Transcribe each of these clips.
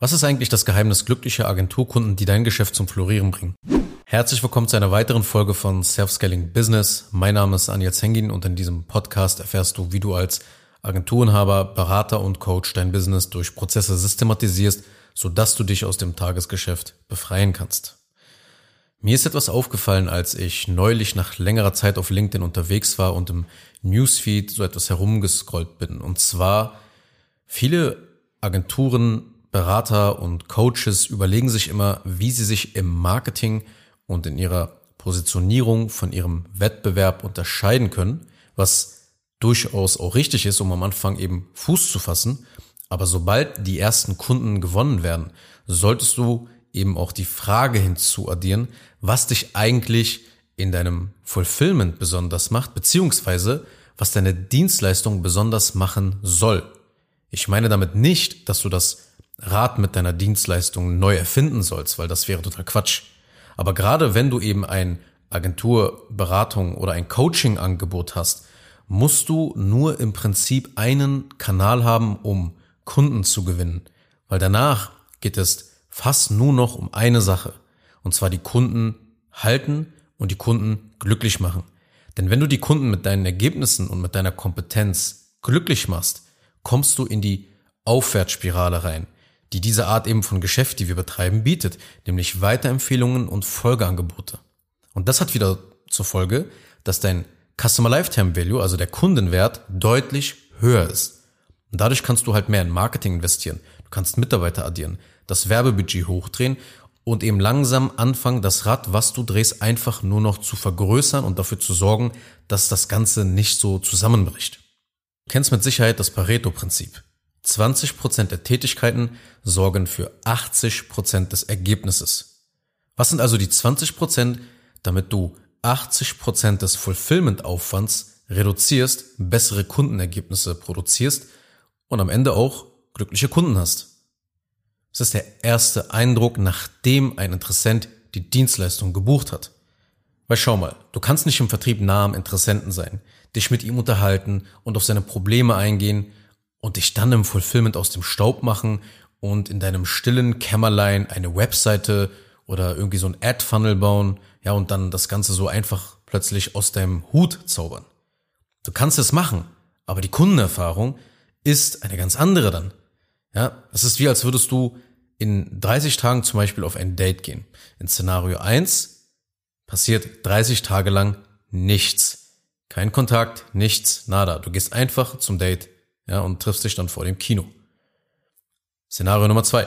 Was ist eigentlich das Geheimnis glücklicher Agenturkunden, die dein Geschäft zum Florieren bringen? Herzlich willkommen zu einer weiteren Folge von Self-Scaling Business. Mein Name ist Anja Zengin und in diesem Podcast erfährst du, wie du als Agenturenhaber, Berater und Coach dein Business durch Prozesse systematisierst, sodass du dich aus dem Tagesgeschäft befreien kannst. Mir ist etwas aufgefallen, als ich neulich nach längerer Zeit auf LinkedIn unterwegs war und im Newsfeed so etwas herumgescrollt bin. Und zwar viele Agenturen Berater und Coaches überlegen sich immer, wie sie sich im Marketing und in ihrer Positionierung von ihrem Wettbewerb unterscheiden können, was durchaus auch richtig ist, um am Anfang eben Fuß zu fassen. Aber sobald die ersten Kunden gewonnen werden, solltest du eben auch die Frage hinzuaddieren, was dich eigentlich in deinem Fulfillment besonders macht, beziehungsweise was deine Dienstleistung besonders machen soll. Ich meine damit nicht, dass du das Rad mit deiner Dienstleistung neu erfinden sollst, weil das wäre total Quatsch. Aber gerade wenn du eben ein Agenturberatung oder ein Coaching-Angebot hast, musst du nur im Prinzip einen Kanal haben, um Kunden zu gewinnen. Weil danach geht es fast nur noch um eine Sache. Und zwar die Kunden halten und die Kunden glücklich machen. Denn wenn du die Kunden mit deinen Ergebnissen und mit deiner Kompetenz glücklich machst, kommst du in die Aufwärtsspirale rein die diese Art eben von Geschäft, die wir betreiben, bietet, nämlich Weiterempfehlungen und Folgeangebote. Und das hat wieder zur Folge, dass dein Customer Lifetime Value, also der Kundenwert, deutlich höher ist. Und dadurch kannst du halt mehr in Marketing investieren. Du kannst Mitarbeiter addieren, das Werbebudget hochdrehen und eben langsam anfangen, das Rad, was du drehst, einfach nur noch zu vergrößern und dafür zu sorgen, dass das Ganze nicht so zusammenbricht. Du kennst mit Sicherheit das Pareto-Prinzip. 20% der Tätigkeiten sorgen für 80% des Ergebnisses. Was sind also die 20%, damit du 80% des Fulfillment-Aufwands reduzierst, bessere Kundenergebnisse produzierst und am Ende auch glückliche Kunden hast? Das ist der erste Eindruck, nachdem ein Interessent die Dienstleistung gebucht hat. Weil schau mal, du kannst nicht im Vertrieb nah am Interessenten sein, dich mit ihm unterhalten und auf seine Probleme eingehen und dich dann im Fulfillment aus dem Staub machen und in deinem stillen Kämmerlein eine Webseite oder irgendwie so ein Ad-Funnel bauen, ja, und dann das Ganze so einfach plötzlich aus deinem Hut zaubern. Du kannst es machen, aber die Kundenerfahrung ist eine ganz andere dann. Ja, es ist wie als würdest du in 30 Tagen zum Beispiel auf ein Date gehen. In Szenario 1 passiert 30 Tage lang nichts. Kein Kontakt, nichts, nada. Du gehst einfach zum Date ja, und triffst dich dann vor dem Kino. Szenario Nummer zwei.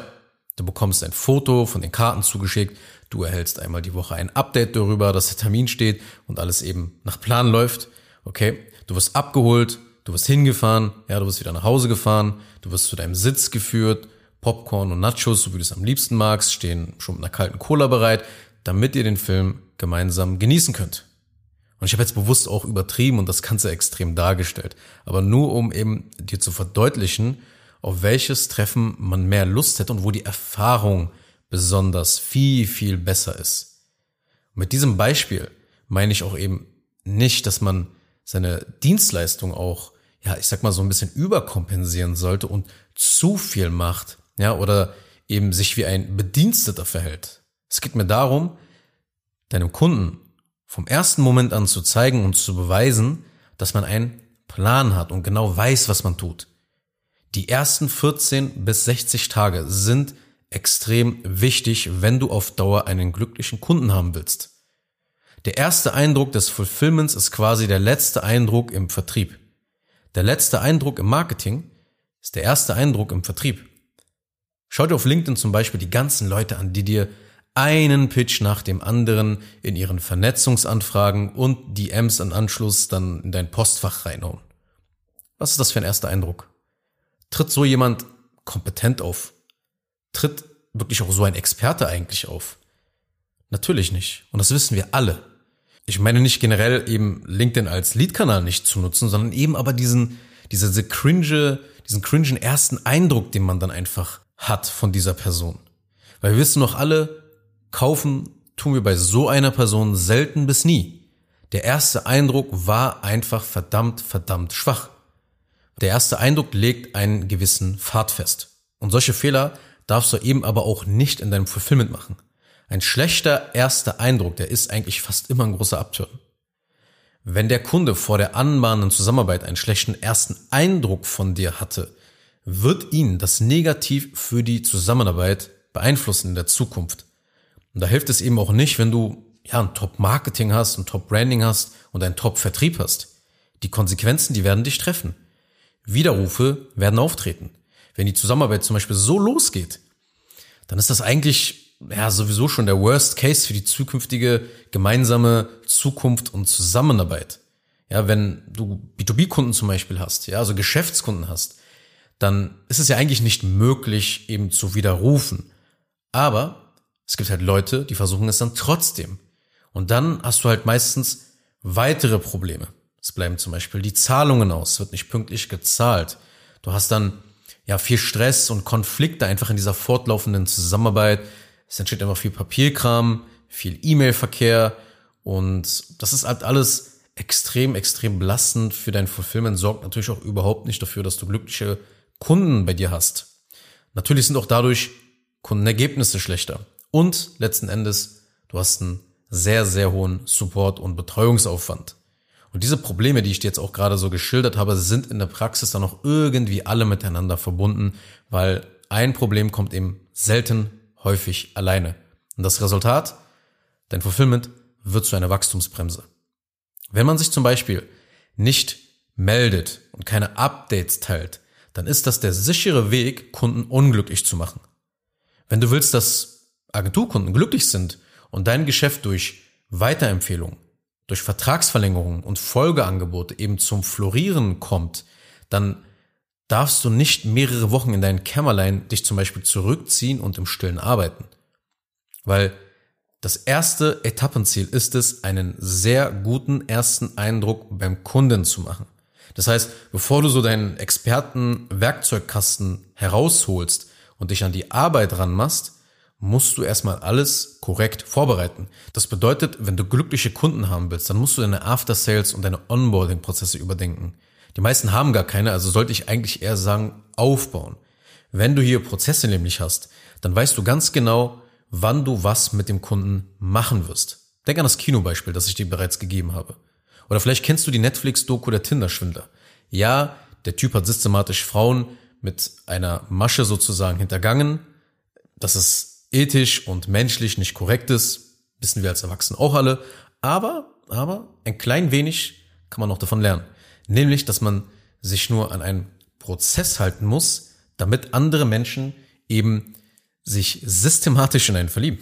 Du bekommst ein Foto von den Karten zugeschickt, du erhältst einmal die Woche ein Update darüber, dass der Termin steht und alles eben nach Plan läuft. Okay, du wirst abgeholt, du wirst hingefahren, ja, du wirst wieder nach Hause gefahren, du wirst zu deinem Sitz geführt, Popcorn und Nachos, so wie du es am liebsten magst, stehen schon mit einer kalten Cola bereit, damit ihr den Film gemeinsam genießen könnt. Und ich habe jetzt bewusst auch übertrieben und das Ganze extrem dargestellt. Aber nur um eben dir zu verdeutlichen, auf welches Treffen man mehr Lust hätte und wo die Erfahrung besonders viel, viel besser ist. Und mit diesem Beispiel meine ich auch eben nicht, dass man seine Dienstleistung auch, ja, ich sag mal so ein bisschen überkompensieren sollte und zu viel macht, ja, oder eben sich wie ein Bediensteter verhält. Es geht mir darum, deinem Kunden vom ersten Moment an zu zeigen und zu beweisen, dass man einen Plan hat und genau weiß, was man tut. Die ersten 14 bis 60 Tage sind extrem wichtig, wenn du auf Dauer einen glücklichen Kunden haben willst. Der erste Eindruck des Fulfillments ist quasi der letzte Eindruck im Vertrieb. Der letzte Eindruck im Marketing ist der erste Eindruck im Vertrieb. Schau dir auf LinkedIn zum Beispiel die ganzen Leute an, die dir einen Pitch nach dem anderen in ihren Vernetzungsanfragen und DMs an Anschluss dann in dein Postfach reinhauen. Was ist das für ein erster Eindruck? Tritt so jemand kompetent auf? Tritt wirklich auch so ein Experte eigentlich auf? Natürlich nicht. Und das wissen wir alle. Ich meine nicht generell eben LinkedIn als Leadkanal nicht zu nutzen, sondern eben aber diesen, diese cringe, diesen cringen ersten Eindruck, den man dann einfach hat von dieser Person. Weil wir wissen noch alle, Kaufen tun wir bei so einer Person selten bis nie. Der erste Eindruck war einfach verdammt, verdammt schwach. Der erste Eindruck legt einen gewissen Pfad fest. Und solche Fehler darfst du eben aber auch nicht in deinem Fulfillment machen. Ein schlechter erster Eindruck, der ist eigentlich fast immer ein großer Abturn. Wenn der Kunde vor der anmahnenden Zusammenarbeit einen schlechten ersten Eindruck von dir hatte, wird ihn das negativ für die Zusammenarbeit beeinflussen in der Zukunft. Und da hilft es eben auch nicht, wenn du ja ein Top-Marketing hast, ein Top-Branding hast und einen Top-Vertrieb hast. Die Konsequenzen, die werden dich treffen. Widerrufe werden auftreten. Wenn die Zusammenarbeit zum Beispiel so losgeht, dann ist das eigentlich ja sowieso schon der Worst Case für die zukünftige gemeinsame Zukunft und Zusammenarbeit. Ja, wenn du B2B-Kunden zum Beispiel hast, ja, also Geschäftskunden hast, dann ist es ja eigentlich nicht möglich, eben zu widerrufen. Aber es gibt halt Leute, die versuchen es dann trotzdem. Und dann hast du halt meistens weitere Probleme. Es bleiben zum Beispiel die Zahlungen aus, wird nicht pünktlich gezahlt. Du hast dann ja viel Stress und Konflikte einfach in dieser fortlaufenden Zusammenarbeit. Es entsteht einfach viel Papierkram, viel E-Mail-Verkehr und das ist halt alles extrem, extrem belastend für dein Fulfillment, sorgt natürlich auch überhaupt nicht dafür, dass du glückliche Kunden bei dir hast. Natürlich sind auch dadurch Kundenergebnisse schlechter. Und letzten Endes, du hast einen sehr, sehr hohen Support- und Betreuungsaufwand. Und diese Probleme, die ich dir jetzt auch gerade so geschildert habe, sind in der Praxis dann auch irgendwie alle miteinander verbunden, weil ein Problem kommt eben selten häufig alleine. Und das Resultat? Dein Fulfillment wird zu einer Wachstumsbremse. Wenn man sich zum Beispiel nicht meldet und keine Updates teilt, dann ist das der sichere Weg, Kunden unglücklich zu machen. Wenn du willst, dass Agenturkunden glücklich sind und dein Geschäft durch Weiterempfehlungen, durch Vertragsverlängerungen und Folgeangebote eben zum Florieren kommt, dann darfst du nicht mehrere Wochen in dein Kämmerlein dich zum Beispiel zurückziehen und im Stillen arbeiten. Weil das erste Etappenziel ist es, einen sehr guten ersten Eindruck beim Kunden zu machen. Das heißt, bevor du so deinen Experten-Werkzeugkasten herausholst und dich an die Arbeit ranmachst, musst du erstmal alles korrekt vorbereiten. Das bedeutet, wenn du glückliche Kunden haben willst, dann musst du deine After-Sales und deine Onboarding-Prozesse überdenken. Die meisten haben gar keine, also sollte ich eigentlich eher sagen, aufbauen. Wenn du hier Prozesse nämlich hast, dann weißt du ganz genau, wann du was mit dem Kunden machen wirst. Denk an das Kinobeispiel, das ich dir bereits gegeben habe. Oder vielleicht kennst du die Netflix-Doku der Tinder-Schwindler. Ja, der Typ hat systematisch Frauen mit einer Masche sozusagen hintergangen. Das ist ethisch und menschlich nicht korrekt ist, wissen wir als Erwachsene auch alle. Aber, aber ein klein wenig kann man noch davon lernen. Nämlich, dass man sich nur an einen Prozess halten muss, damit andere Menschen eben sich systematisch in einen verlieben.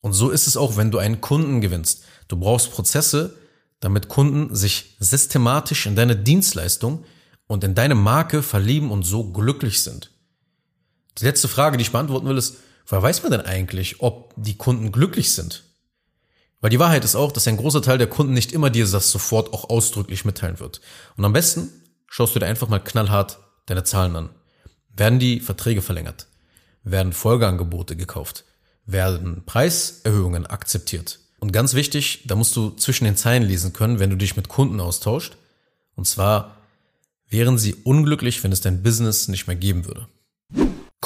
Und so ist es auch, wenn du einen Kunden gewinnst. Du brauchst Prozesse, damit Kunden sich systematisch in deine Dienstleistung und in deine Marke verlieben und so glücklich sind. Die letzte Frage, die ich beantworten will, ist, Woher weiß man denn eigentlich, ob die Kunden glücklich sind? Weil die Wahrheit ist auch, dass ein großer Teil der Kunden nicht immer dir das sofort auch ausdrücklich mitteilen wird. Und am besten schaust du dir einfach mal knallhart deine Zahlen an. Werden die Verträge verlängert? Werden Folgeangebote gekauft? Werden Preiserhöhungen akzeptiert? Und ganz wichtig, da musst du zwischen den Zeilen lesen können, wenn du dich mit Kunden austauscht. Und zwar wären sie unglücklich, wenn es dein Business nicht mehr geben würde.